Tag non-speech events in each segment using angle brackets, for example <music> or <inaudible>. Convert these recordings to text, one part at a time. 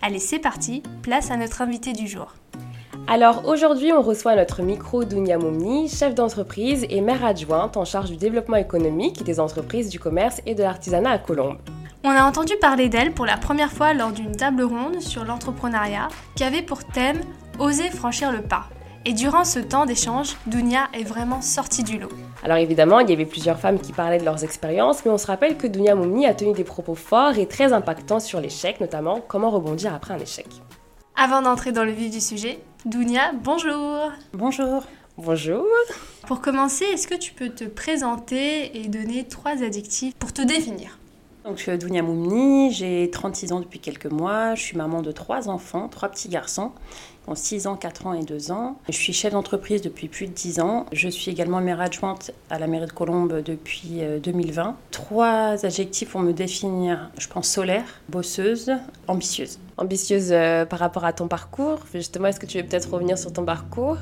Allez, c'est parti, place à notre invité du jour. Alors aujourd'hui, on reçoit notre micro Dunia Moumni, chef d'entreprise et maire adjointe en charge du développement économique des entreprises, du commerce et de l'artisanat à Colombes. On a entendu parler d'elle pour la première fois lors d'une table ronde sur l'entrepreneuriat qui avait pour thème Oser franchir le pas. Et durant ce temps d'échange, Dunia est vraiment sortie du lot. Alors évidemment, il y avait plusieurs femmes qui parlaient de leurs expériences, mais on se rappelle que Dunia Moumni a tenu des propos forts et très impactants sur l'échec, notamment comment rebondir après un échec. Avant d'entrer dans le vif du sujet, Dunia, bonjour Bonjour Bonjour Pour commencer, est-ce que tu peux te présenter et donner trois adjectifs pour te définir? Donc, je suis Dounia Moumni, j'ai 36 ans depuis quelques mois, je suis maman de trois enfants, trois petits garçons, ont 6 ans, 4 ans et 2 ans. Je suis chef d'entreprise depuis plus de 10 ans. Je suis également maire adjointe à la mairie de Colombes depuis 2020. Euh, trois adjectifs pour me définir, je pense solaire, bosseuse, ambitieuse. Ambitieuse euh, par rapport à ton parcours. Justement, est-ce que tu veux peut-être revenir sur ton parcours?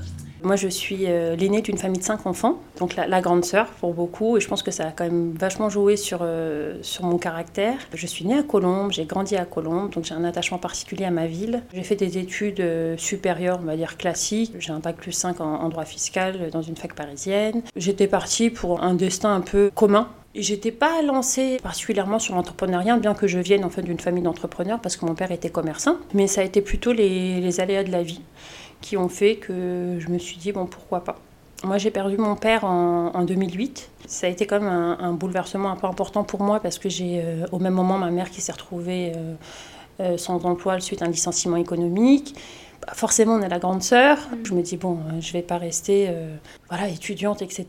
Moi, je suis euh, l'aînée d'une famille de cinq enfants, donc la, grande sœur pour beaucoup, et je pense que ça a quand même vachement joué sur, euh, sur mon caractère. Je suis née à Colombes, j'ai grandi à Colombes, donc j'ai un attachement particulier à ma ville. J'ai fait des études euh, supérieures, on va dire classiques. J'ai un bac plus 5 en, droit fiscal dans une fac parisienne. J'étais partie pour un destin un peu commun J'étais pas lancée particulièrement sur l'entrepreneuriat, bien que je vienne en fait d'une famille d'entrepreneurs parce que mon père était commerçant, mais ça a été plutôt les, les aléas de la vie qui ont fait que je me suis dit, bon, pourquoi pas. Moi, j'ai perdu mon père en, 2008. Ça a été quand même un, bouleversement un peu important pour moi parce que j'ai, euh, au même moment, ma mère qui s'est retrouvée euh, euh, sans emploi suite à un licenciement économique. Bah, forcément, on est la grande sœur. Mm. Je me dis, bon, je vais pas rester voilà, étudiante, etc.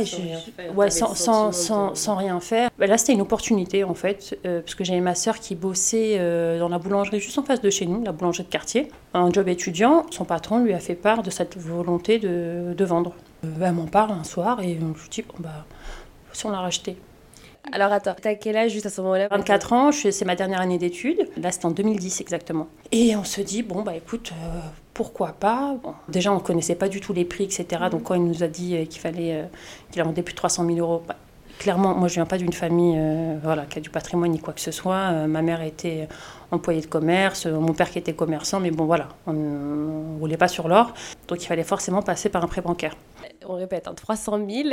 Et sans, rien faire, ouais, sans, sans, sans, sans, rien faire. Bah, là, c'était une opportunité, en fait, parce que j'avais ma sœur qui bossait dans la boulangerie juste en face de chez nous, la boulangerie de quartier. Un job étudiant. Son patron lui a fait part de cette volonté de, de vendre. elle m'en parle un soir et je me dis, bon, bah, si on l'a racheté. Alors attends, t'as quel âge juste à ce moment-là 24 ans, c'est ma dernière année d'études. Là, c'est en 2010 exactement. Et on se dit, bon, bah écoute, euh, pourquoi pas? Déjà, on ne connaissait pas du tout les prix, etc. Donc quand il nous a dit euh, qu'il fallait euh, qu'il vendait plus de 300 000 euros, bah, clairement, moi, je viens pas d'une famille voilà, qui a du patrimoine ni quoi que ce soit. ma mère était employée de commerce, mon père qui était commerçant, mais bon, voilà, on ne roulait pas sur l'or. Donc il fallait forcément passer par un prêt bancaire on répète, 300 000.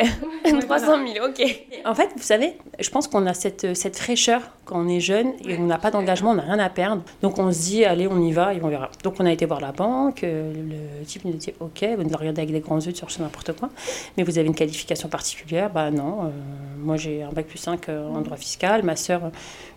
300 000, ok. En fait, vous savez, je pense qu'on a cette, cette fraîcheur quand on est jeune et on n'a pas d'engagement, on n'a rien à perdre. Donc on se dit, allez, on y va et on verra. Donc on a été voir la banque, euh, le type nous dit, ok, vous nous regardez avec des grands yeux sur n'importe quoi, mais vous avez une qualification particulière? Bah non, euh, moi j'ai un bac plus 5 euh, en droit fiscal, ma sœur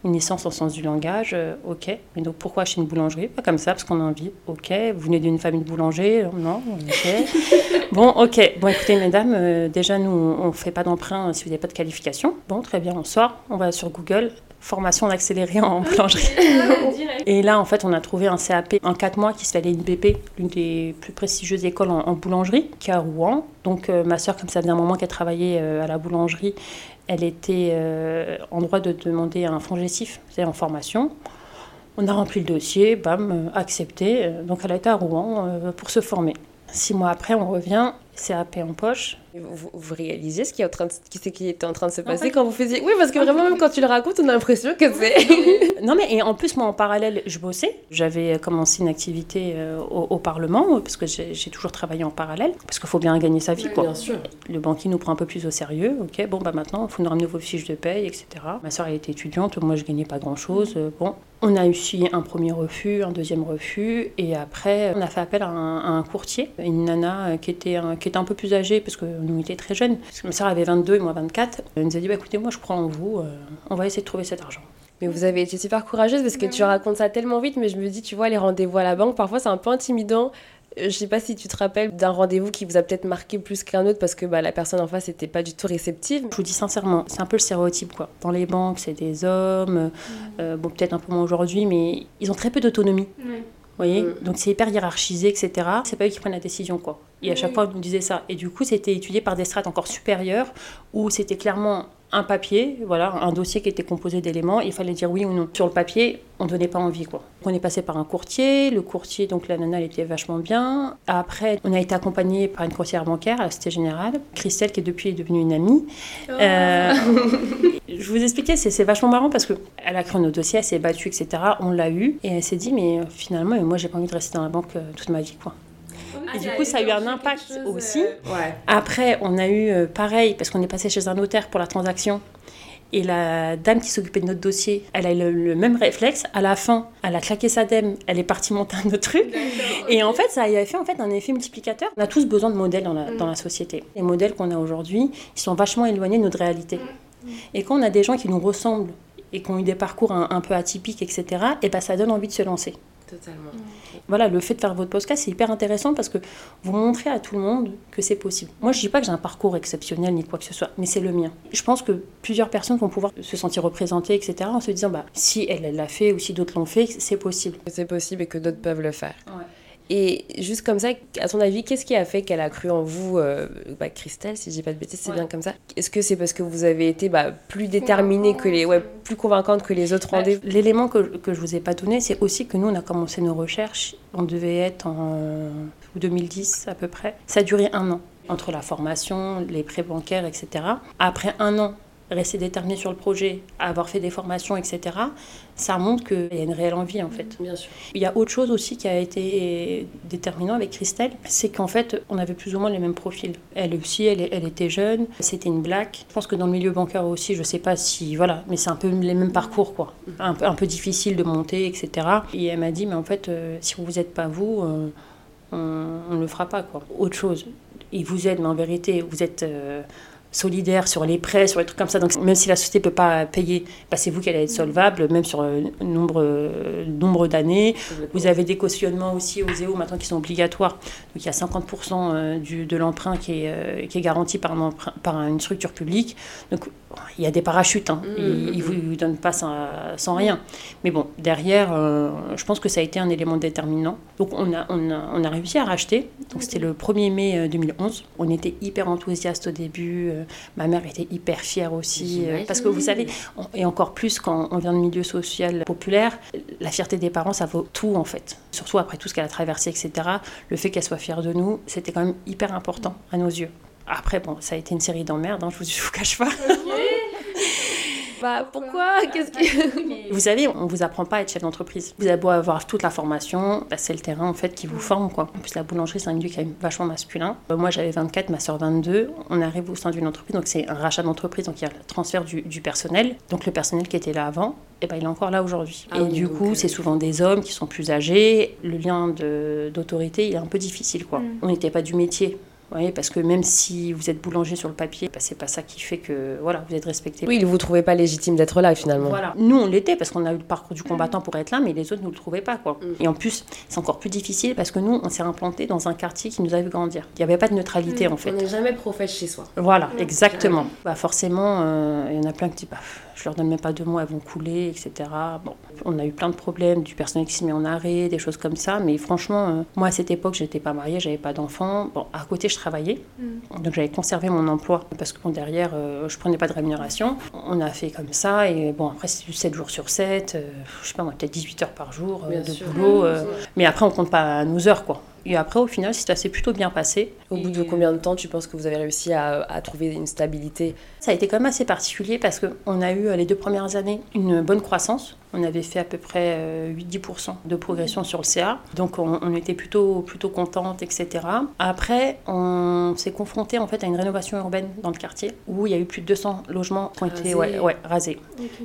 une licence en sens du langage, ok. Mais donc pourquoi chez une boulangerie? Pas comme ça, parce qu'on a envie, ok. Vous venez d'une famille de boulanger Non, ok. <laughs> bon, ok. Bon, écoutez, mesdames, euh, déjà, nous, on ne fait pas d'emprunt si vous n'avez pas de qualification. Bon, très bien, on sort, on va sur Google, formation accélérée en boulangerie. <laughs> et là, en fait, on a trouvé un CAP en 4 mois qui s'appelait l'INBP, l'une des plus prestigieuses écoles en, boulangerie, qui est à Rouen. Donc, euh, ma soeur, comme ça faisait un moment qu'elle travaillait euh, à la boulangerie, elle était en droit de demander un fonds gestif, c'est en formation. On a rempli le dossier, bam, accepté. Donc, elle a à Rouen pour se former. Six mois après, on revient CAP en poche. Vous, vous, réalisez ce qui, est en train de, ce qui était en train de se passer quand vous faisiez... Oui, parce que vraiment, même quand tu le racontes, on a l'impression que c'est... <laughs> non, mais et en plus, moi, en parallèle, je bossais. J'avais commencé une activité euh, au, Parlement, parce que j'ai toujours travaillé en parallèle, parce qu'il faut bien gagner sa vie, quoi. Bien sûr. Le banquier nous prend un peu plus au sérieux. Ok, bon, bah maintenant, il faut nous ramener vos fiches de paye, etc. Ma soeur, elle était étudiante, moi, je gagnais pas grand-chose. Euh, bon, on a eu un premier refus, un deuxième refus, et après, on a fait appel à un, courtier, une nana euh, qui était, qui était un peu plus âgée, parce que nous étions très jeunes. Parce que ma soeur avait 22 et moi 24. Elle nous a dit bah, écoutez, moi je crois en vous, euh, on va essayer de trouver cet argent. Mais vous avez été super courageuse parce que tu racontes ça tellement vite, mais je me dis, tu vois, les rendez-vous à la banque, parfois c'est un peu intimidant. Euh, je sais pas si tu te rappelles d'un rendez-vous qui vous a peut-être marqué plus qu'un autre parce que bah, la personne en face n'était pas du tout réceptive. Je vous dis sincèrement, c'est un peu le stéréotype quoi. Dans les banques, c'est des hommes, mm. bon peut-être un peu moins aujourd'hui, mais ils ont très peu d'autonomie. voyez mm. Donc c'est hyper hiérarchisé, etc. C'est pas eux qui prennent la décision, quoi. Et à chaque fois, on nous disait ça. Et du coup, c'était étudié par des strates encore supérieures, où c'était clairement un papier, voilà, un dossier qui était composé d'éléments. Il fallait dire oui ou non. Sur le papier, on ne donnait pas envie, quoi. On est passé par un courtier. Le courtier, donc la nana, elle était vachement bien. Après, on a été accompagné par une conseillère bancaire à la Cité Générale, Christelle, qui est depuis devenue une amie. Oh. Euh, <laughs> je vous expliquais, c'est vachement marrant parce qu'elle a créé nos dossiers, elle s'est battue, etc. On l'a eu. Et elle s'est dit, mais finalement, moi, j'ai pas envie de rester dans la banque euh, toute ma vie, quoi. Et du coup, ça a eu un impact aussi. Euh, Après, on a eu euh, pareil, parce qu'on est passé chez un notaire pour la transaction. Et la dame qui s'occupait de notre dossier, elle a eu le, même réflexe. À la fin, elle a claqué sa dème, elle est partie monter un autre truc. Et en fait, ça avait fait en fait un effet multiplicateur. On a tous besoin de modèles dans la, mm. dans la société. Les modèles qu'on a aujourd'hui, ils sont vachement éloignés de notre réalité. Mm. Et quand on a des gens qui nous ressemblent et qui ont eu des parcours un, peu atypiques, etc., et ben ça donne envie de se lancer. Totalement. Voilà, le fait de faire votre podcast, c'est hyper intéressant parce que vous montrez à tout le monde que c'est possible. Moi, je dis pas que j'ai un parcours exceptionnel ni quoi que ce soit, mais c'est le mien. Je pense que plusieurs personnes vont pouvoir se sentir représentées, etc., en se disant, bah, si elle l'a fait ou si d'autres l'ont fait, c'est possible. C'est possible et que d'autres peuvent le faire. Ouais. Et juste comme ça, à ton avis, qu'est-ce qui a fait qu'elle a cru en vous, euh, bah, Christelle, si j'ai pas de bêtises, c'est bien comme ça. Est-ce que c'est parce que vous avez été bah, plus déterminée que les, ouais, plus convaincante que les autres rendez-vous? L'élément que, que je vous ai pas donné, c'est aussi que nous, on a commencé nos recherches, on devait être en 2010 à peu près. Ça a duré un an. Entre la formation, les prêts bancaires, etc. Après un an rester déterminé sur le projet, avoir fait des formations, etc., ça montre qu'il y a une réelle envie en fait. Bien sûr. Il y a autre chose aussi qui a été déterminant avec Christelle, c'est qu'en fait on avait plus ou moins les mêmes profils. Elle aussi, elle, elle était jeune, c'était une blague. Je pense que dans le milieu bancaire aussi, je sais pas si, voilà, mais c'est un peu les mêmes parcours quoi. Un peu, un peu difficile de monter, etc. Et elle m'a dit, mais en fait, euh, si vous n'êtes pas vous, euh, on ne le fera pas quoi. Autre chose. Et vous êtes, mais en vérité, vous êtes... Euh, solidaire sur les prêts, sur les trucs comme ça. Donc même si la société ne peut pas payer, bah, c'est vous qui allez être solvable, même sur euh, nombre, euh, nombre d'années. Vous avez des cautionnements aussi aux EO maintenant qui sont obligatoires. Donc il y a 50% euh, du, de l'emprunt qui est, qui est garanti par, un par une structure publique. Donc il y a des parachutes, hein. Mmh, ils ne mmh, mmh. vous donnent pas sans, rien. Mais bon, derrière, je pense que ça a été un élément déterminant. Donc on a, on a, on a réussi à racheter. Donc c'était le 1er mai 2011. On était hyper enthousiastes au début ma mère était hyper fière aussi. Euh, parce que vous savez, et encore plus quand on vient de milieu social populaire, la fierté des parents, ça vaut tout en fait. Surtout après tout ce qu'elle a traversé, etc. Le fait qu'elle soit fière de nous, c'était quand même hyper important à nos yeux. Après, bon, ça a été une série d'emmerdes, hein, je vous, vous cache pas. Bah, pourquoi Qu'est-ce que... Vous savez, on vous apprend pas à être chef d'entreprise. Vous avez beau avoir toute la formation, bah, c'est le terrain en fait qui vous forme quoi. En plus la boulangerie c'est un milieu qui est vachement masculin. Euh, moi j'avais 24, ma soeur 22. On arrive au sein d'une entreprise, donc c'est un rachat d'entreprise, donc il y a le transfert du, personnel. Donc le personnel qui était là avant, et eh ben, il est encore là aujourd'hui. Ah et du coup, euh, c'est souvent des hommes qui sont plus âgés. Le lien d'autorité, il est un peu difficile. quoi. Mm. On n'était pas du métier. Oui, parce que même si vous êtes boulanger sur le papier, bah, c'est pas ça qui fait que voilà, vous êtes respecté. Oui, vous ne trouvez pas légitime d'être là finalement. Voilà. Nous, on l'était parce qu'on a eu le parcours du combattant pour être là, mais les autres ne le trouvaient pas. Quoi. Mm. Et en plus, c'est encore plus difficile parce que nous, on s'est implanté dans un quartier qui nous a vu grandir. Il n'y avait pas de neutralité mm. en fait. On n'est jamais prophète chez soi. Voilà, mm. exactement. Bah, forcément, euh, il y en a plein qui disent bah, je leur donne même pas deux mots, elles vont couler, etc. Bon, on a eu plein de problèmes, du personnel qui s'est mis en arrêt, des choses comme ça. Mais franchement, euh, moi à cette époque, j'étais pas mariée, j'avais pas d'enfant. Bon, à côté, je travaillais. Donc j'avais conservé mon emploi parce que bon, derrière, euh, je prenais pas de rémunération. On a fait comme ça et bon, après c'est 7 jours sur 7, euh, je sais pas moi, peut-être 18 heures par jour euh, de boulot. mais après, on compte pas nos heures quoi. Et après, au final, ça s'est plutôt bien passé. Au bout de combien de temps tu penses que vous avez réussi à, à trouver une stabilité? Ça a été quand même assez particulier parce qu'on a eu les deux premières années une bonne croissance. On avait fait à peu près 8-10% de progression sur le CA. Donc on, était plutôt, plutôt contente, etc. Après, on s'est confronté en fait à une rénovation urbaine dans le quartier où il y a eu plus de 200 logements qui ont été ouais, ouais, rasés.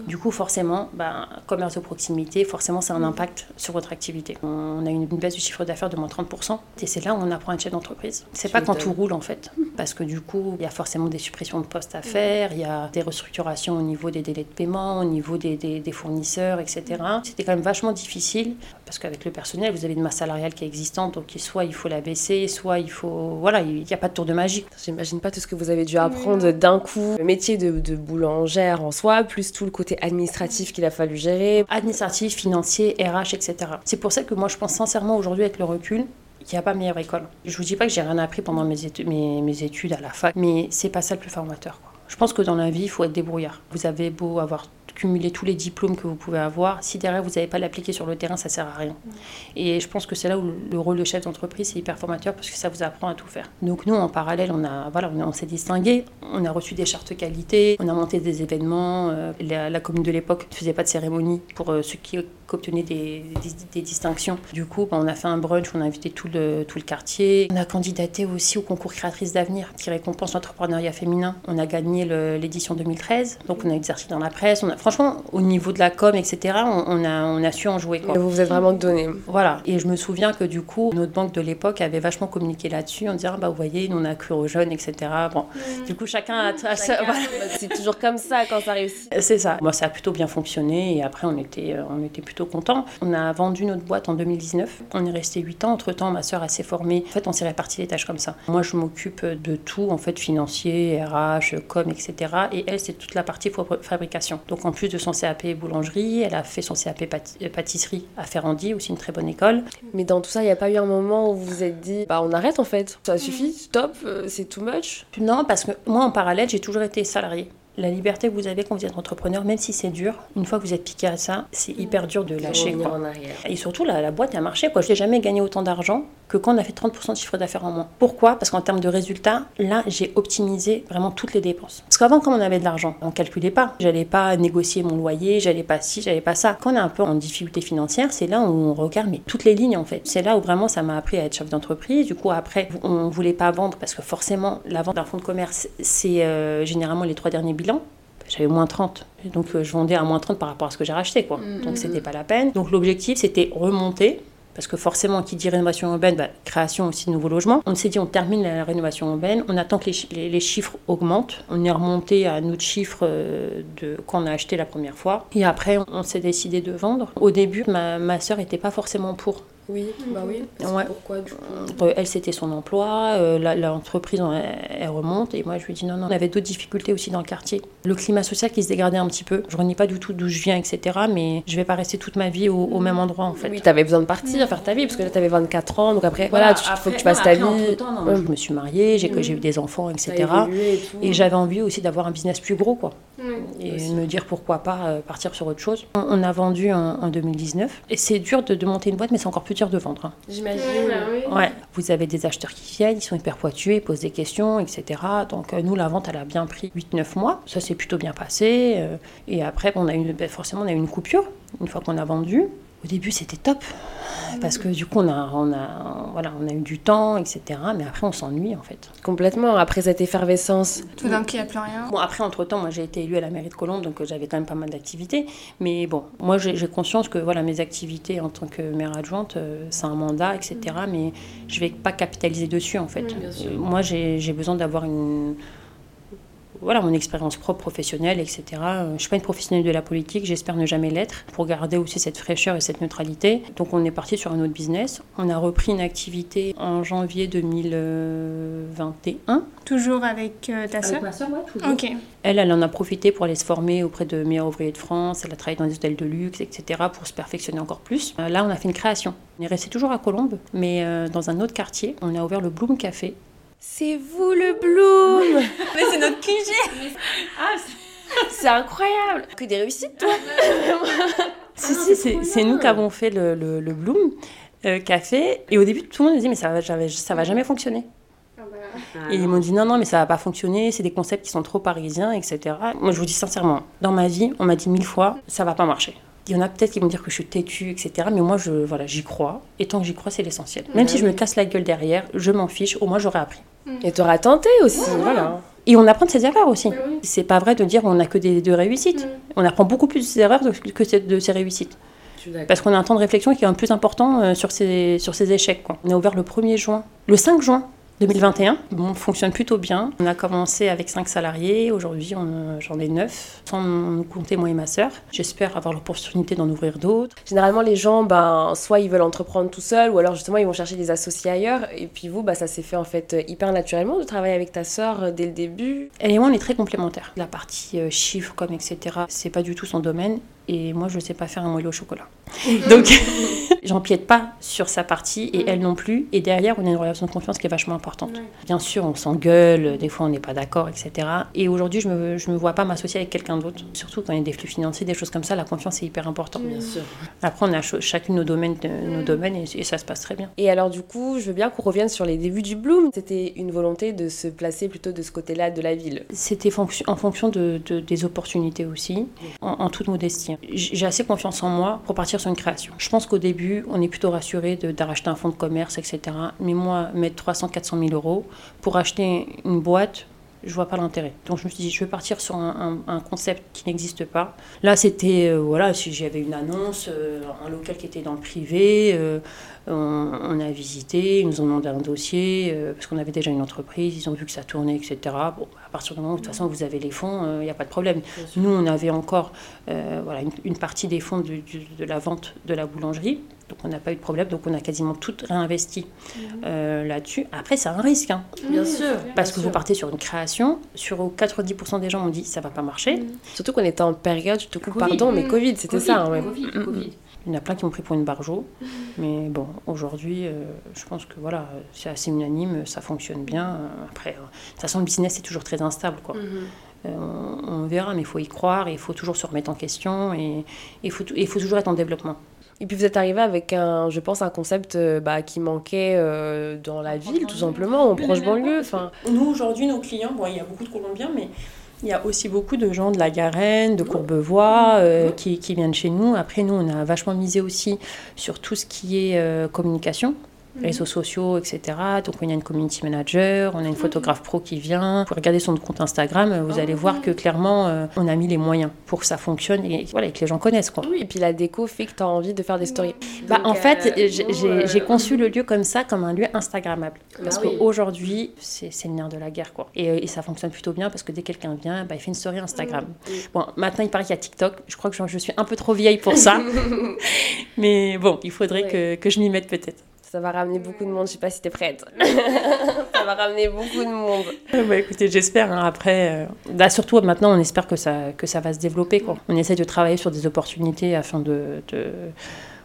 Du coup, forcément, ben, commerce de proximité, forcément, c'est un impact sur votre activité. On a une baisse du chiffre d'affaires de moins 30%. Et c'est là où on apprend à être chef d'entreprise. C'est pas quand tout roule en fait. Parce que du coup, il y a forcément des suppressions de postes à faire, il y a des restructurations au niveau des délais de paiement, au niveau des, des, des fournisseurs, etc. C'était quand même vachement difficile parce qu'avec le personnel, vous avez une masse salariale qui est existante, donc soit il faut la baisser, soit il faut. Voilà, il n'y a pas de tour de magie. J'imagine pas tout ce que vous avez dû apprendre d'un coup. Le métier de, de, boulangère en soi, plus tout le côté administratif qu'il a fallu gérer. Administratif, financier, RH, etc. C'est pour ça que moi, je pense sincèrement aujourd'hui, avec le recul, il n'y a pas meilleure école. Je vous dis pas que j'ai rien appris pendant mes études, mes, mes études à la fac, mais c'est pas ça le plus formateur. Quoi. Je pense que dans la vie, il faut être débrouillard. Vous avez beau avoir cumuler tous les diplômes que vous pouvez avoir. Si derrière vous n'avez pas l'appliquer sur le terrain, ça sert à rien. Et je pense que c'est là où le rôle de chef d'entreprise c'est hyper formateur parce que ça vous apprend à tout faire. Donc nous, en parallèle, on a voilà, on, s'est distingué. On a reçu des chartes qualité, on a monté des événements. Euh, la, commune de l'époque ne faisait pas de cérémonie pour euh, ceux qui obtenaient des, des, distinctions. Du coup, ben, on a fait un brunch, on a invité tout le, tout le quartier. On a candidaté aussi au concours Créatrice d'avenir qui récompense l'entrepreneuriat féminin. On a gagné l'édition 2013, donc on a exercé dans la presse. On a, franchement, au niveau de la com, etc., on, a, on a su en jouer. Quoi. Vous vous êtes vraiment donné. Voilà. Et je me souviens que du coup, notre banque de l'époque avait vachement communiqué là-dessus en disant, bah, vous voyez, nous, on a cru aux jeunes, etc. Bon, mmh. du coup, chacun a... C'est toujours comme ça quand ça réussit. C'est ça. Moi, ça a plutôt bien fonctionné et après, on était, euh, on était plutôt contents. On a vendu notre boîte en 2019. On est resté 8 ans. Entre-temps, ma sœur, s'est formée. En fait, on s'est réparti les tâches comme ça. Moi, je m'occupe de tout, en fait, financier, RH, com, etc. Et elle, c'est toute la partie fabrication. Donc, en plus de son CAP boulangerie, elle a fait son CAP euh, pâtisserie à Ferrandi, aussi une très bonne école. Mais dans tout ça, il n'y a pas eu un moment où vous vous êtes dit, bah on arrête en fait, ça suffit, stop, euh, c'est too much Non, parce que moi en parallèle, j'ai toujours été salariée. La liberté que vous avez quand vous êtes entrepreneur, même si c'est dur, une fois que vous êtes piqué à ça, c'est hyper dur de lâcher. Quoi. En arrière. Et surtout, la, la boîte a marché. Quoi. Je n'ai jamais gagné autant d'argent que quand on a fait 30% de chiffre d'affaires en moins. Pourquoi? Parce qu'en termes de résultats, là, j'ai optimisé vraiment toutes les dépenses. Parce qu'avant, quand on avait de l'argent, on calculait pas. J'allais pas négocier mon loyer, j'allais pas ci, j'allais pas ça. Quand on est un peu en difficulté financière, c'est là où on regarde mais toutes les lignes en fait. C'est là où vraiment ça m'a appris à être chef d'entreprise. Du coup, après, on voulait pas vendre parce que forcément, la vente d'un fonds de commerce, c'est euh, généralement les trois derniers j'avais moins 30. Donc euh, je vendais à moins 30 par rapport à ce que j'ai racheté. Quoi. Mm, Donc c'était pas la peine. Donc l'objectif c'était remonter. Parce que forcément, qui dit rénovation urbaine, bah, création aussi de nouveaux logements. On s'est dit, on termine la rénovation urbaine, on attend que les, les, chiffres augmentent. On est remonté à notre chiffre euh, de quand on a acheté la première fois. Et après, on, s'est décidé de vendre. Au début, ma, ma sœur n'était pas forcément pour. Oui, bah oui. Pourquoi du coup euh, Elle, c'était son emploi. Euh, L'entreprise, elle, remonte. Et moi, je lui dis non, non. On avait d'autres difficultés aussi dans le quartier. Le climat social qui se dégradait un petit peu. Je renie pas du tout d'où je viens, etc. Mais je vais pas rester toute ma vie au, même endroit, en fait. Oui, tu avais besoin de partir, faire ta vie. Parce que là, tu avais 24 ans. Donc après, voilà, il faut que tu fasses ta vie. Je me suis mariée, j'ai eu des enfants, etc. Et, j'avais envie aussi d'avoir un business plus gros, quoi. et me dire pourquoi pas euh, partir sur autre chose. On, a vendu en, 2019. Et c'est dur de, de monter une boîte, mais c'est encore plus de vendre. Hein. J'imagine. Ouais. Vous avez des acheteurs qui viennent, ils sont hyper pointus, ils posent des questions, etc. Donc euh, nous, la vente, elle a bien pris 8-9 mois. Ça s'est plutôt bien passé. Euh, et après, on a eu, ben, forcément, on a eu une coupure une fois qu'on a vendu. Au début, c'était top parce que du coup, on a, on a, voilà, on a eu du temps, etc. Mais après, on s'ennuie en fait. Complètement. Après cette effervescence. Tout d'un coup, il n'y a plus rien. Bon, après, entre temps, moi, j'ai été élue à la mairie de Colombes, donc euh, j'avais quand même pas mal d'activités. Mais bon, moi, j'ai conscience que voilà, mes activités en tant que maire adjointe, euh, c'est un mandat, etc. Mais je vais pas capitaliser dessus en fait. moi, j'ai besoin d'avoir une voilà, mon expérience propre professionnelle, etc. Euh, je ne suis pas une professionnelle de la politique, j'espère ne jamais l'être, pour garder aussi cette fraîcheur et cette neutralité. Donc on est parti sur un autre business. On a repris une activité en janvier 2021. Toujours avec euh, ta soeur Avec ma soeur, oui, toujours. Elle, elle en a profité pour aller se former auprès de meilleurs ouvriers de France. Elle a travaillé dans des hôtels de luxe, etc., pour se perfectionner encore plus. Euh, là, on a fait une création. On est resté toujours à Colombes, mais dans un autre quartier. On a ouvert le Bloom Café, c'est vous le Bloom <laughs> Mais c'est notre QG ah, C'est incroyable Que des réussites, toi <laughs> Si, si, c'est nous qui avons fait le, le, Bloom euh, Café. Et au début, tout le monde me dit, mais ça va, ça va jamais fonctionner. Ah bah. Et ils m'ont dit non, non, mais ça va pas fonctionner, c'est des concepts qui sont trop parisiens, etc. Moi, je vous dis sincèrement, dans ma vie, on m'a dit mille fois, ça va pas marcher. Il y en a peut-être qui vont dire que je suis têtue, etc. Mais moi, je, voilà, j'y crois. Et tant que j'y crois, c'est l'essentiel. Même si je me casse la gueule derrière, je m'en fiche. Au moins, j'aurais appris. Et tu auras tenté aussi, voilà. Et on apprend de ses erreurs aussi. C'est pas vrai de dire on n'a que des, de réussites. Mm. On apprend beaucoup plus de ses erreurs que de ses réussites. Parce qu'on a un temps de réflexion qui est un peu plus important euh, sur ses, sur échecs. On a ouvert le 1er juin. Le 5 juin, 2021. on fonctionne plutôt bien. On a commencé avec 5 salariés, aujourd'hui j'en ai 9, sans compter moi et ma sœur. J'espère avoir l'opportunité d'en ouvrir d'autres. Généralement, les gens, ben, soit ils veulent entreprendre tout seuls, ou alors justement ils vont chercher des associés ailleurs. Et puis vous, bah, ça s'est fait en fait hyper naturellement de travailler avec ta sœur euh, dès le début. Elle et moi, on est très complémentaires. La partie euh, chiffres, comme etc., c'est pas du tout son domaine et moi je ne sais pas faire un moelleux au chocolat. <laughs> Donc <laughs> j'empiète pas sur sa partie et elle non plus. Et derrière, on a une relation de confiance qui est vachement importante. Bien sûr, on s'engueule, des fois on n'est pas d'accord, etc. Et aujourd'hui, je ne me, je me vois pas m'associer avec quelqu'un d'autre. Surtout quand il y a des flux financiers, des choses comme ça, la confiance est hyper importante. Bien sûr. Après, on a chacune nos domaines, nos domaines et, ça se passe très bien. Et alors du coup, je veux bien qu'on revienne sur les débuts du Bloom. C'était une volonté de se placer plutôt de ce côté-là de la ville. C'était en fonction de, des opportunités aussi, en, en toute modestie j'ai assez confiance en moi pour partir sur une création. Je pense qu'au début, on est plutôt rassuré d'arracher un fonds de commerce, etc. Mais moi, mettre 300, 400 000 euros pour acheter une boîte, je vois pas l'intérêt. Donc je me suis dit, je vais partir sur un, concept qui n'existe pas. Là, c'était, euh, voilà, si j'avais une annonce, euh, un local qui était dans le privé, euh, on, a visité, ils nous ont demandé un dossier, parce qu'on avait déjà une entreprise, ils ont vu que ça tournait, etc. Bon, à partir du moment où, de toute façon, vous avez les fonds, il n'y a pas de problème. Nous, on avait encore voilà, une, partie des fonds de la vente de la boulangerie. Donc on n'a pas eu de problème, donc on a quasiment tout réinvesti mhm. euh, là-dessus. Après, c'est un risque. Hein. Bien sûr. Parce que vous partez sur une création, sur 90% des gens ont dit ça va pas marcher. Mhm. Surtout qu'on était en période, je te coupe, pardon, mais Covid, c'était ça. Hein, COVID, COVID. Il y en a plein qui m'ont pris pour une barjo. Mais bon, aujourd'hui, euh, je pense que voilà, c'est assez unanime, ça fonctionne bien. Après, euh, de toute façon, le business est toujours très instable. Quoi. Mhm. on, verra, mais il faut y croire, il faut toujours se remettre en question et il faut, il faut toujours être en développement. Et puis vous êtes arrivé avec un, je pense, un concept euh, bah, qui manquait euh, dans la ville, tout simplement, en proche banlieue. Enfin... Nous, aujourd'hui, nos clients, bon, il y a beaucoup de Colombiens, mais il y a aussi beaucoup de gens de la Garenne, de Courbevoie, euh, qui, qui, viennent chez nous. Après, nous, on a vachement misé aussi sur tout ce qui est communication. Réseaux sociaux, etc. Donc on a une community manager, on a une photographe pro qui vient. Vous regardez son compte Instagram, vous allez voir que clairement euh, on a mis les moyens pour que ça fonctionne et, voilà, que les gens connaissent. Quoi. Oui, et puis la déco fait que tu as envie de faire des stories. Bah, en fait, euh, j'ai conçu le lieu comme ça, comme un lieu Instagrammable. Parce ah qu'aujourd'hui, c'est le nerf de la guerre. Quoi. Et, euh, et, ça fonctionne plutôt bien parce que dès que quelqu'un vient, bah, il fait une story Instagram. Bon, maintenant il paraît qu'il y a TikTok. Je crois que je, suis un peu trop vieille pour ça. <laughs> Mais bon, il faudrait que, que je m'y mette peut-être. Ça va ramener beaucoup de monde, je sais pas si tu es prête. <laughs> ça va ramener beaucoup de monde. Bah, écoutez, j'espère. Hein, après, euh, surtout maintenant, on espère que ça, que ça va se développer. Quoi. On essaie de travailler sur des opportunités afin de, de,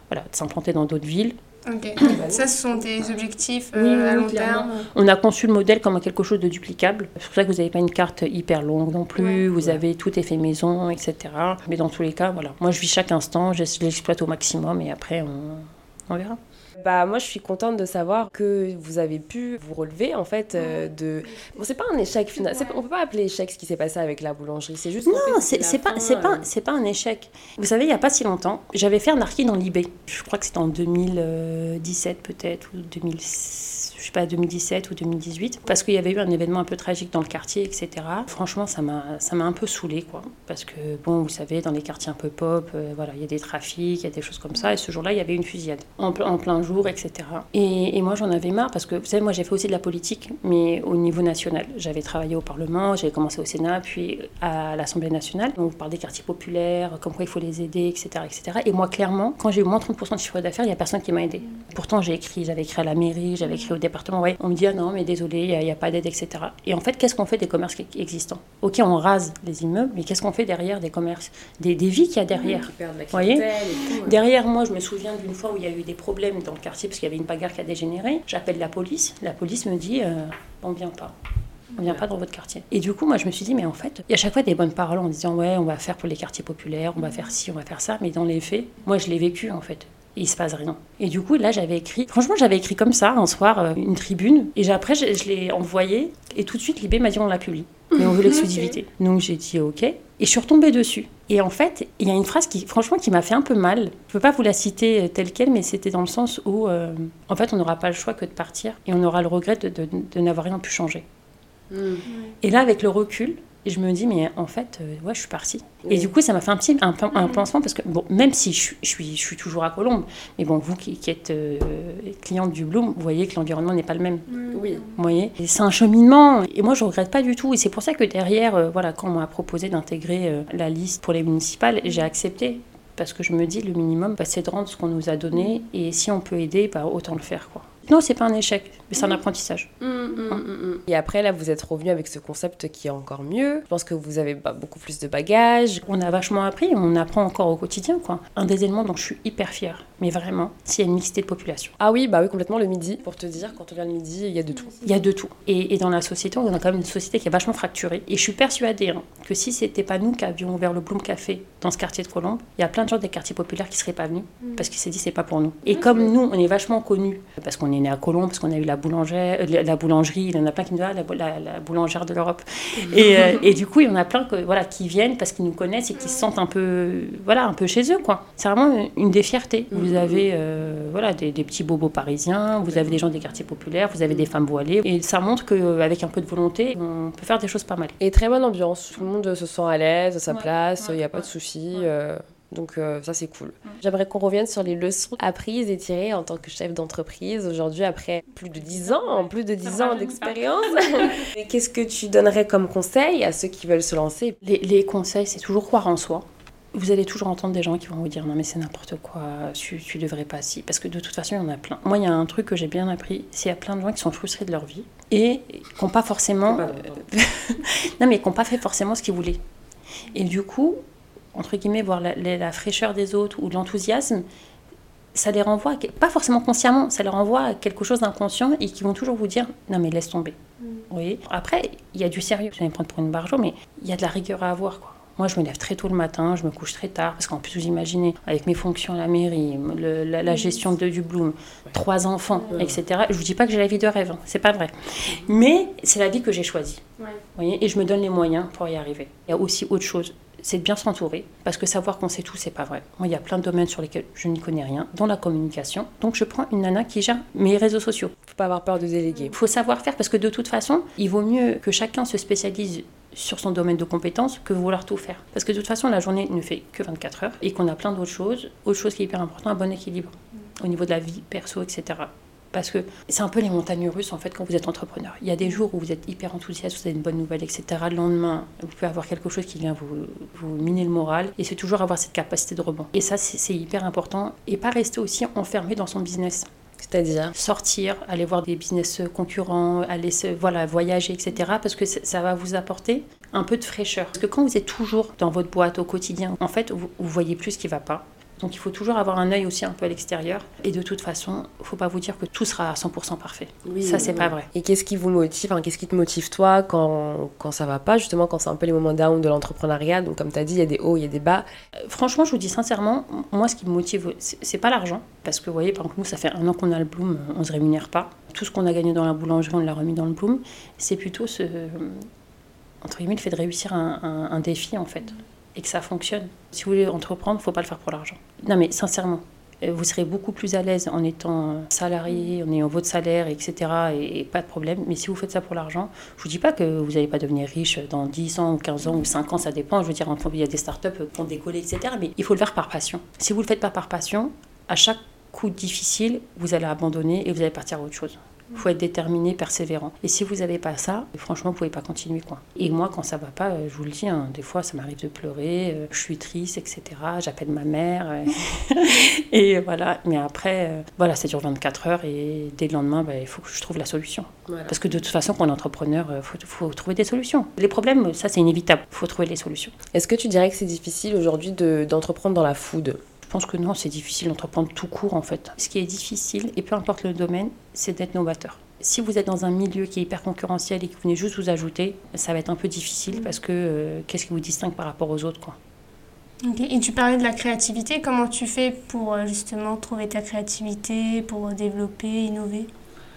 voilà, de s'implanter dans d'autres villes. Ok, ça ce sont des objectifs euh, à long terme. On a conçu le modèle comme quelque chose de duplicable. C'est pour ça que vous n'avez pas une carte hyper longue non plus. vous avez tout est fait maison, etc. Mais dans tous les cas, voilà. Moi, je vis chaque instant, je l'exploite au maximum et après, on, on verra. Bah moi je suis contente de savoir que vous avez pu vous relever en fait euh, de bon c'est pas un échec final on peut pas appeler échec ce qui s'est passé avec la boulangerie c'est juste non c'est pas c'est pas euh, c'est pas un échec. Vous savez il y a pas si longtemps j'avais fait un archi dans l'eBay je crois que c'était en 2017 peut-être ou 2006 je sais pas, 2017 ou 2018, parce qu'il y avait eu un événement un peu tragique dans le quartier, etc. Franchement, ça m'a, un peu saoulé, quoi. Parce que, bon, vous savez, dans les quartiers un peu pop, euh, voilà, il y a des trafics, il y a des choses comme ça. Et ce jour-là, il y avait une fusillade, en, plein jour, etc. Et, et moi, j'en avais marre, parce que, vous savez, moi, j'ai fait aussi de la politique, mais au niveau national. J'avais travaillé au Parlement, j'avais commencé au Sénat, puis à l'Assemblée nationale. Donc, on parle des quartiers populaires, comme quoi il faut les aider, etc. etc. Et moi, clairement, quand j'ai eu moins 30% de chiffre d'affaires, il n'y a personne qui m'a aidé. Pourtant, j'ai écrit, j'avais écrit à la mairie, j'avais écrit au département on me dit ah non, mais désolé, il n'y a, pas d'aide, etc. Et en fait, qu'est-ce qu'on fait des commerces existants? Ok, on rase les immeubles, mais qu'est-ce qu'on fait derrière des commerces? Des, vies qu'il y a derrière. Vous voyez? Derrière moi, je me souviens d'une fois où il y a eu des problèmes dans le quartier parce qu'il y avait une bagarre qui a dégénéré. J'appelle la police. La police me dit euh, on vient pas on vient pas dans votre quartier. Et du coup, moi, je me suis dit, mais en fait, il y a chaque fois des bonnes paroles en disant, ouais, on va faire pour les quartiers populaires, on va faire ci, on va faire ça, mais dans les faits, moi, je l'ai vécu, en fait et il se passe rien. Et du coup, là, j'avais écrit, franchement, j'avais écrit comme ça un soir euh, une tribune, et après, je, l'ai envoyé, et tout de suite, Libé m'a dit on la publie. Mais on veut <laughs> l'exclusivité. Donc j'ai dit ok, et je suis retombée dessus. Et en fait, il y a une phrase qui, franchement, qui m'a fait un peu mal. Je ne peux pas vous la citer euh, telle quelle, mais c'était dans le sens où, euh, en fait, on n'aura pas le choix que de partir, et on aura le regret de, n'avoir rien pu changer. Hmm. Et là, avec le recul, Et je me dis, mais en fait, euh, ouais, je suis partie. Et du coup, ça m'a fait un petit un, un pansement parce que, bon, même si je, je, suis, je suis toujours à Colombe, mais bon, vous qui, qui êtes euh, cliente du Bloom, vous voyez que l'environnement n'est pas le même. Oui. Vous voyez? C'est un cheminement. Et moi, je regrette pas du tout. Et c'est pour ça que derrière, euh, voilà, quand on m'a proposé d'intégrer euh, la liste pour les municipales, j'ai accepté. Parce que je me dis, le minimum, bah, c'est de rendre ce qu'on nous a donné. Et si on peut aider, bah, autant le faire. Quoi. Non, c'est pas un échec, mais c'est un apprentissage. Mm, mm, mm, mm. Et après, là, vous êtes revenu avec ce concept qui est encore mieux. Je pense que vous avez bah, beaucoup plus de bagages. On a vachement appris, on apprend encore au quotidien. Quoi. Un des éléments dont je suis hyper fière, mais vraiment, c'est une mixité de population. Ah oui, bah oui, complètement le midi. Pour te dire, quand on vient le midi, il y a de tout. Il y a de tout. Et, et dans la société, on a quand même une société qui est vachement fracturée. Et je suis persuadée hein, que si c'était pas nous qui avions ouvert le Bloom Café dans ce quartier de Colombe, il y a plein de gens des quartiers populaires qui seraient pas venus parce qu'ils s'est dit c'est pas pour nous. Et comme nous, on est vachement connus parce qu'on est né à Colombe, parce qu'on a eu la, boulangère, euh, la boulangerie, il y en a plein qui nous disent ah, la, la, la boulangère de l'Europe. <laughs> Et, euh, et, du coup, il y en a plein que, voilà, qui viennent parce qu'ils nous connaissent et qui se sentent un peu, voilà, un peu chez eux. quoi. C'est vraiment une des fiertés. Vous avez euh, voilà, des, des, petits bobos parisiens, vous avez des gens des quartiers populaires, vous avez des femmes voilées. Et ça montre qu'avec un peu de volonté, on peut faire des choses pas mal. Et très bonne ambiance. Tout le monde se sent à l'aise, à sa ouais, place, il ouais, n'y a pas de soucis. Ouais. Euh... Donc euh, ça c'est cool. J'aimerais qu'on revienne sur les leçons apprises et tirées en tant que chef d'entreprise aujourd'hui après plus de 10 ans, plus de 10 ans d'expérience. <laughs> Qu'est-ce que tu donnerais comme conseil à ceux qui veulent se lancer? Les, les conseils c'est toujours croire en soi. Vous allez toujours entendre des gens qui vont vous dire non mais c'est n'importe quoi, tu, tu devrais pas si. Parce que de toute façon il y en a plein. Moi il y a un truc que j'ai bien appris, c'est qu'il y a plein de gens qui sont frustrés de leur vie et qui n'ont pas forcément... <laughs> Non mais qui n'ont pas fait forcément ce qu'ils voulaient. Et du coup, entre guillemets, voir la, la, la fraîcheur des autres ou de l'enthousiasme, ça les renvoie, pas forcément consciemment, ça les renvoie à quelque chose d'inconscient et qui vont toujours vous dire non mais laisse tomber. Mm. Oui. Après, il y a du sérieux, je vais me prendre pour une barjo, mais il y a de la rigueur à avoir. Quoi. Moi, je me lève très tôt le matin, je me couche très tard, parce qu'en plus, vous imaginez, avec mes fonctions à la mairie, le, la, la, gestion de, du Bloom, trois enfants, ouais. etc. Je ne vous dis pas que j'ai la vie de rêve, hein, c'est pas vrai. Mais c'est la vie que j'ai choisie. Ouais. Voyez et je me donne les moyens pour y arriver. Il y a aussi autre chose c'est de bien s'entourer, parce que savoir qu'on sait tout, c'est pas vrai. Moi, il y a plein de domaines sur lesquels je n'y connais rien, dont la communication. Donc, je prends une nana qui gère mes réseaux sociaux. Faut pas avoir peur de déléguer. Il faut savoir faire, parce que de toute façon, il vaut mieux que chacun se spécialise sur son domaine de compétences que vouloir tout faire. Parce que de toute façon, la journée ne fait que 24 heures et qu'on a plein d'autres choses. Autre chose qui est hyper important, un bon équilibre au niveau de la vie perso, etc. Parce que c'est un peu les montagnes russes en fait quand vous êtes entrepreneur. Il y a des jours où vous êtes hyper enthousiaste, vous avez une bonne nouvelle, etc. Le lendemain, vous pouvez avoir quelque chose qui vient vous, vous miner le moral. Et c'est toujours avoir cette capacité de rebond. Et ça, c'est hyper important. Et pas rester aussi enfermé dans son business. C'est-à-dire? Sortir, aller voir des business concurrents, aller se, voilà, voyager, etc. Parce que ça va vous apporter un peu de fraîcheur. Parce que quand vous êtes toujours dans votre boîte au quotidien, en fait, vous, vous voyez plus ce qui ne va pas. Donc il faut toujours avoir un œil aussi un peu à l'extérieur. Et de toute façon, il ne faut pas vous dire que tout sera à 100% parfait. Oui, ça, c'est oui. pas vrai. Et qu'est-ce qui vous motive, enfin, qu'est-ce qui te motive toi quand, quand ça va pas, justement, quand c'est un peu les moments down de l'entrepreneuriat? Donc comme tu as dit, il y a des hauts, il y a des bas. Euh, franchement, je vous dis sincèrement, moi, ce qui me motive, c'est pas l'argent. Parce que vous voyez, par exemple, nous, ça fait un an qu'on a le Bloom, on ne se rémunère pas. Tout ce qu'on a gagné dans la boulangerie, on l'a remis dans le Bloom. C'est plutôt ce, entre guillemets, le fait de réussir un, un, un défi, en fait et que ça fonctionne. Si vous voulez entreprendre, il ne faut pas le faire pour l'argent. Non, mais sincèrement, vous serez beaucoup plus à l'aise en étant salarié, en ayant votre salaire, etc. Et, pas de problème. Mais si vous faites ça pour l'argent, je ne vous dis pas que vous n'allez pas devenir riche dans 10 ans ou 15 ans ou 5 ans, ça dépend. Je veux dire, il y a des startups qui vont décoller, etc. Mais il faut le faire par passion. Si vous ne le faites pas par passion, à chaque coup difficile, vous allez abandonner et vous allez partir à autre chose. Il faut être déterminé, persévérant. Et si vous n'avez pas ça, franchement, vous ne pouvez pas continuer. Quoi. Et moi, quand ça ne va pas, je vous le dis, hein, des fois, ça m'arrive de pleurer, euh, je suis triste, etc. J'appelle ma mère. Euh, <laughs> et voilà. Mais après, euh, voilà, ça dure 24 heures et dès le lendemain, bah, il faut que je trouve la solution. Voilà. Parce que de toute façon, quand on est entrepreneur, il faut, faut, trouver des solutions. Les problèmes, ça, c'est inévitable. Il faut trouver les solutions. Est-ce que tu dirais que c'est difficile aujourd'hui d'entreprendre dans la food? Je pense que non, c'est difficile d'entreprendre tout court en fait. Ce qui est difficile, et peu importe le domaine, c'est d'être novateur. Si vous êtes dans un milieu qui est hyper concurrentiel et que vous venez juste vous ajouter, ça va être un peu difficile parce que euh, qu'est-ce qui vous distingue par rapport aux autres quoi. Okay. Et tu parlais de la créativité, comment tu fais pour euh, justement trouver ta créativité, pour développer, innover?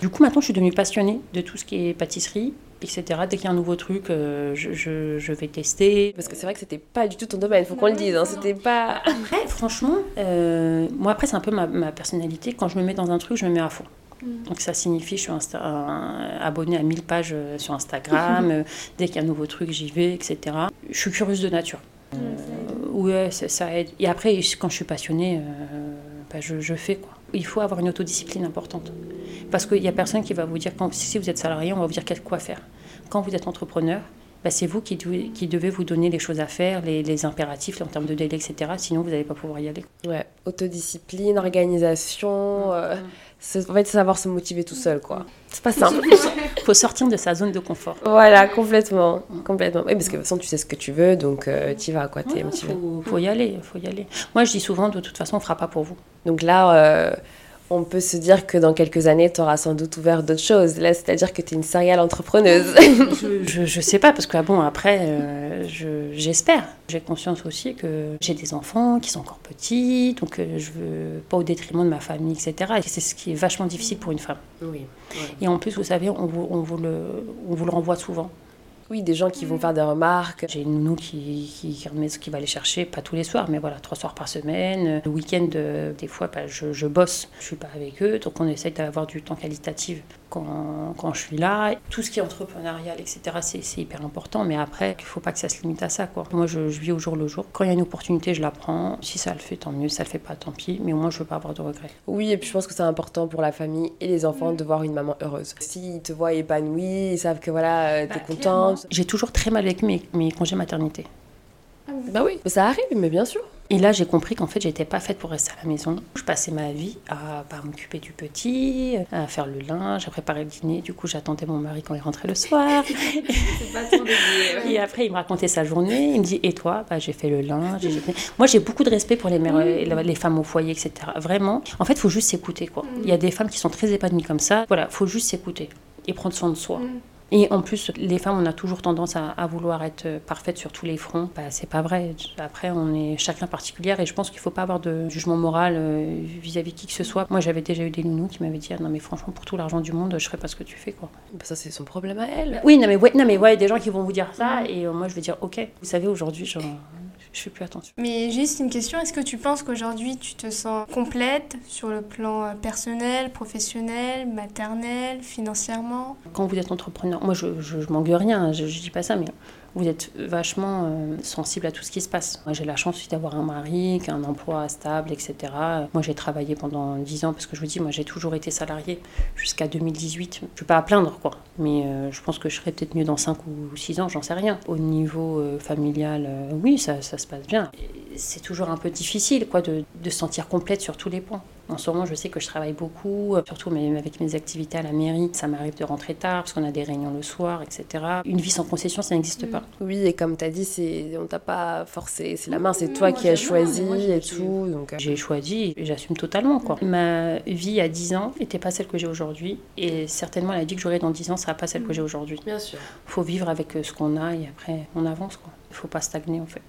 Du coup maintenant je suis devenue passionnée de tout ce qui est pâtisserie etc. Dès qu'il y a un nouveau truc, euh, je, je, je, vais tester. Parce que c'est vrai que c'était pas du tout ton domaine, faut qu'on le dise. Hein. C'était pas. Après, franchement, euh, moi après c'est un peu ma, ma, personnalité. Quand je me mets dans un truc, je me mets à fond. Mm. Donc ça signifie je suis abonné à 1000 pages euh, sur Instagram, <laughs> euh, dès qu'il y a un nouveau truc, j'y vais, etc. Je suis curieuse de nature. Euh, ouais, ça aide. Et après, quand je suis passionnée, bah, je, je, fais quoi. Il faut avoir une autodiscipline importante. Parce qu'il n'y a personne qui va vous dire, quand, si vous êtes salarié, on va vous dire quoi faire. Quand vous êtes entrepreneur, bah, c'est vous qui devez, qui devez vous donner les choses à faire, les, les impératifs en termes de délai, etc. Sinon, vous n'allez pas pouvoir y aller. Ouais, autodiscipline, organisation. Euh, en fait, savoir se motiver tout seul, quoi. C'est pas simple. Il <laughs> faut sortir de sa zone de confort. Voilà, complètement. complètement. parce que de toute façon, tu sais ce que tu veux, donc euh, tu vas, quoi. Il faut, faut, y aller, faut y aller. Moi, je dis souvent, de toute façon, on fera pas pour vous. Donc là... Euh, on peut se dire que dans quelques années, tu auras sans doute ouvert d'autres choses. Là, c'est-à-dire que tu es une serial entrepreneuse. <laughs> je, je, sais pas, parce que ah bon, après, euh, j'espère. j'ai conscience aussi que j'ai des enfants qui sont encore petits, donc euh, je veux pas au détriment de ma famille, etc. Et c'est ce qui est vachement difficile pour une femme. Oui. Et en plus, vous savez, on vous, on vous, le, on vous le renvoie souvent. Oui, des gens qui vont faire des remarques. J'ai une nounou qui, qui, qui, va les chercher, pas tous les soirs, mais voilà, trois soirs par semaine. Le week-end, euh, des fois, bah, je, je, bosse, je suis pas avec eux, donc on essaye d'avoir du temps qualitatif quand, quand, je suis là. Tout ce qui est entrepreneurial, etc., c'est hyper important, mais après, il ne faut pas que ça se limite à ça. Quoi. Moi, je, je, vis au jour le jour. Quand il y a une opportunité, je la prends. Si ça le fait, tant mieux. Si ça le fait pas, tant pis. Mais au moins, je veux pas avoir de regrets. Oui, et puis je pense que c'est important pour la famille et les enfants de voir une maman heureuse. S'ils te voient épanouie, ils savent que voilà, tu es bah, contente. J'ai toujours très mal avec mes, mes congés maternité. Ah bah oui, ça arrive, mais bien sûr. Et là, j'ai compris qu'en fait, j'étais pas faite pour rester à la maison. Je passais ma vie à, bah, m'occuper du petit, à faire le linge, à préparer le dîner. Du coup, j'attendais mon mari quand il rentrait le soir. <laughs> et après, il me racontait sa journée. Il me dit Et toi? Bah, J'ai fait le linge. Moi, j'ai beaucoup de respect pour les, mères, les femmes au foyer, etc. Vraiment. En fait, il faut juste s'écouter. quoi. Il y a des femmes qui sont très épanouies comme ça. Voilà, il faut juste s'écouter et prendre soin de soi. Mm. Et en plus, les femmes, on a toujours tendance à, vouloir être parfaites sur tous les fronts. Bah, c'est pas vrai. Après, on est chacun particulière et je pense qu'il faut pas avoir de jugement moral euh, vis-à-vis qui que ce soit. Moi, j'avais déjà eu des nounous qui m'avaient dit ah, non mais franchement, pour tout l'argent du monde, je ferais pas ce que tu fais quoi. Bah, ça c'est son problème à elle. Oui, non mais ouais, non mais ouais, des gens qui vont vous dire ça et euh, moi je vais dire ok. Vous savez, aujourd'hui, genre je fais plus attention. Mais juste une question, est-ce que tu penses qu'aujourd'hui tu te sens complète sur le plan euh, personnel, professionnel, maternel, financièrement? Quand vous êtes entrepreneur, moi je, je, je manque rien, hein, je, je dis pas ça, mais vous êtes vachement euh, sensible à tout ce qui se passe. Moi, j'ai la chance d'avoir un mari, un emploi stable, etc. Moi, j'ai travaillé pendant 10 ans, parce que je vous dis, moi, j'ai toujours été salarié jusqu'à 2018. Je ne suis pas à plaindre, quoi. Mais euh, je pense que je serais peut-être mieux dans 5 ou 6 ans, j'en sais rien. Au niveau euh, familial, oui, ça, se passe bien. C'est toujours un peu difficile, quoi, de se sentir complète sur tous les points. En ce moment, je sais que je travaille beaucoup, euh, surtout avec mes activités à la mairie. Ça m'arrive de rentrer tard parce qu'on a des réunions le soir, etc. Une vie sans concession, ça n'existe pas. Oui, et comme tu as dit, c'est, on t'a pas forcé, c'est la main, c'est toi qui as choisi et tout. Donc... Euh. J'ai choisi et j'assume totalement. Quoi. Ma vie à 10 ans n'était pas celle que j'ai aujourd'hui et certainement la vie que j'aurai dans 10 ans ne sera pas celle que j'ai aujourd'hui. Bien sûr. Il faut vivre avec euh, ce qu'on a et après on avance. Il ne faut pas stagner en fait.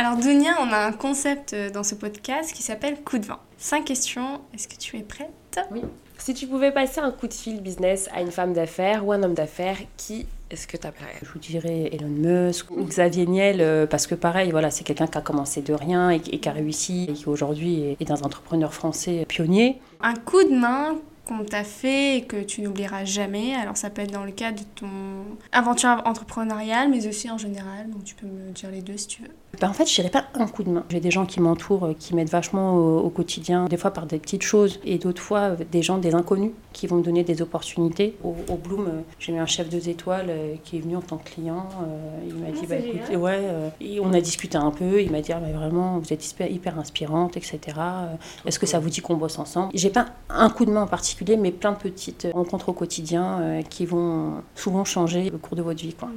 Alors Dunia, on a un concept euh, dans ce podcast qui s'appelle coup de vent. Cinq questions, est-ce que tu es prête? Oui. Si tu pouvais passer un coup de fil business à une femme d'affaires ou un homme d'affaires, qui est-ce que tu appellerais Je vous dirais Elon Musk ou Xavier Niel, euh, parce que pareil, voilà, c'est quelqu'un qui a commencé de rien et, qui a réussi et qui aujourd'hui est, est un entrepreneur français pionnier. Un coup de main qu'on t'a fait et que tu n'oublieras jamais. Alors ça peut être dans le cadre de ton aventure entrepreneuriale, mais aussi en général. Donc tu peux me dire les deux si tu veux. Ben en fait, je dirais pas un coup de main. J'ai des gens qui m'entourent, euh, qui m'aident vachement au, quotidien, des fois par des petites choses, et d'autres fois euh, des gens, des inconnus, qui vont me donner des opportunités. Au, Bloom, euh, j'ai eu un chef deux étoiles qui est venu en tant que client. il m'a dit, ah, bah, écoute, ouais, et on a discuté un peu. Il m'a dit, ah, mais vraiment, vous êtes hyper, hyper inspirante, etc. Est-ce que ça vous dit qu'on bosse ensemble? J'ai pas un coup de main en particulier, mais plein de petites rencontres au quotidien qui vont souvent changer le cours de votre vie. Quoi.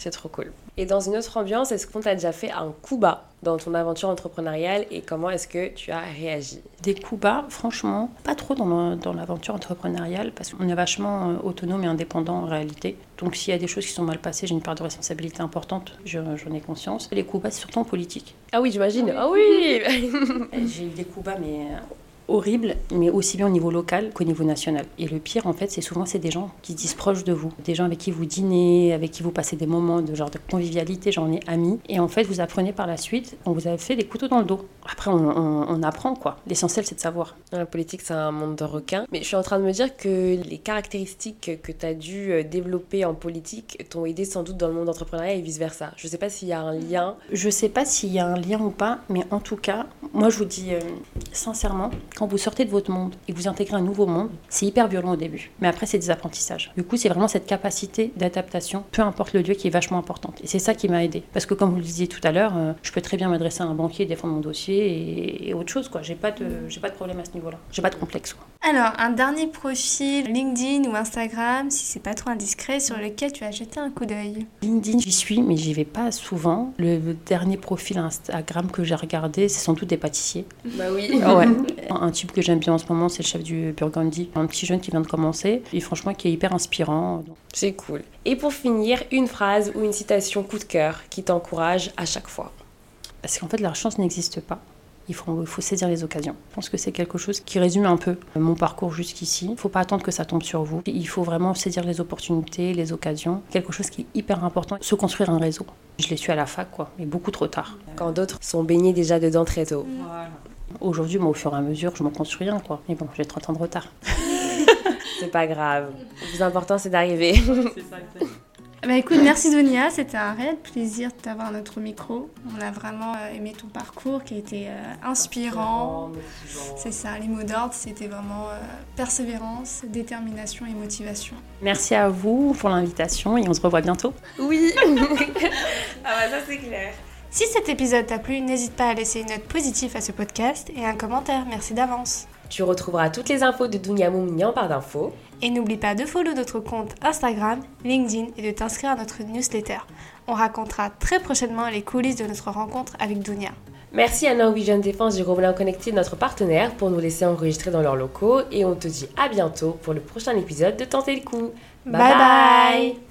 C'est trop cool. Et dans une autre ambiance, est-ce qu'on t'a déjà fait un coup bas dans ton aventure entrepreneuriale et comment est-ce que tu as réagi? Des coups bas, franchement, pas trop dans, dans l'aventure entrepreneuriale parce qu'on est vachement euh, autonome et indépendant en réalité. Donc s'il y a des choses qui sont mal passées, j'ai une part de responsabilité importante, j'en ai conscience. Les coups bas, c'est surtout en politique. Ah oui, j'imagine. Ah oui, J'ai eu des coups bas, mais horrible, mais aussi bien au niveau local qu'au niveau national. Et le pire, en fait, c'est souvent c'est des gens qui se disent proches de vous, des gens avec qui vous dînez, avec qui vous passez des moments de genre de convivialité, j'en ai amis. Et en fait, vous apprenez par la suite, on vous a fait des couteaux dans le dos. Après, on, apprend quoi. L'essentiel, c'est de savoir. La politique, c'est un monde de requins. Mais je suis en train de me dire que les caractéristiques que tu as dû euh, développer en politique t'ont aidé sans doute dans le monde entrepreneurial et vice versa. Je sais pas s'il y a un lien. Je sais pas s'il y a un lien ou pas, mais en tout cas, moi, je vous dis euh, sincèrement, quand vous sortez de votre monde et que vous intégrez un nouveau monde, c'est hyper violent au début. Mais après, c'est des apprentissages. Du coup, c'est vraiment cette capacité d'adaptation, peu importe le lieu, qui est vachement importante. Et c'est ça qui m'a aidé. Parce que, comme vous le disiez tout à l'heure, euh, je peux très bien m'adresser à un banquier, défendre mon dossier et, autre chose. quoi. J'ai pas, de, j'ai pas de problème à ce niveau-là. J'ai pas de complexe. Quoi. Alors, un dernier profil LinkedIn ou Instagram, si c'est pas trop indiscret, sur lequel tu as jeté un coup d'œil? LinkedIn, j'y suis, mais j'y vais pas souvent. Le dernier profil Instagram que j'ai regardé, c'est sans doute des pâtissiers. Bah oui. ouais. <laughs> Un type que j'aime bien en ce moment, c'est le chef du Burgundy, un petit jeune qui vient de commencer et franchement qui est hyper inspirant. C'est cool. Et pour finir, une phrase ou une citation coup de cœur qui t'encourage à chaque fois. Parce qu'en fait, la chance n'existe pas. Il faut, il faut, saisir les occasions. Je pense que c'est quelque chose qui résume un peu mon parcours jusqu'ici. Il ne faut pas attendre que ça tombe sur vous. Il faut vraiment saisir les opportunités, les occasions. Quelque chose qui est hyper important, se construire un réseau. Je l'ai su à la fac, quoi, mais beaucoup trop tard. Quand d'autres sont baignés déjà dedans très tôt. Voilà. Aujourd'hui, moi, au fur et à mesure, je m'en construis un, quoi. Mais bon, j'ai 30 ans de retard. <laughs> c'est pas grave. Le plus important, c'est d'arriver. c'est ça, <laughs> bah écoute, merci Donia, c'était un réel plaisir de t'avoir à notre micro. On a vraiment euh, aimé ton parcours qui a été euh, inspirant. C'est ça, les mots d'ordre, c'était vraiment euh, persévérance, détermination et motivation. Merci à vous pour l'invitation et on se revoit bientôt. Oui, <laughs> ah bah ça c'est clair. Si cet épisode t'a plu, n'hésite pas à laisser une note positive à ce podcast et un commentaire. Merci d'avance. Tu retrouveras toutes les infos de Dunia Moumni en barre d'infos. Et n'oublie pas de follow notre compte Instagram, LinkedIn et de t'inscrire à notre newsletter. On racontera très prochainement les coulisses de notre rencontre avec Dunia. Merci à Norwegian Défense du Rovelin Connecté, notre partenaire, pour nous laisser enregistrer dans leurs locaux. Et on te dit à bientôt pour le prochain épisode de Tenter le coup. bye, bye.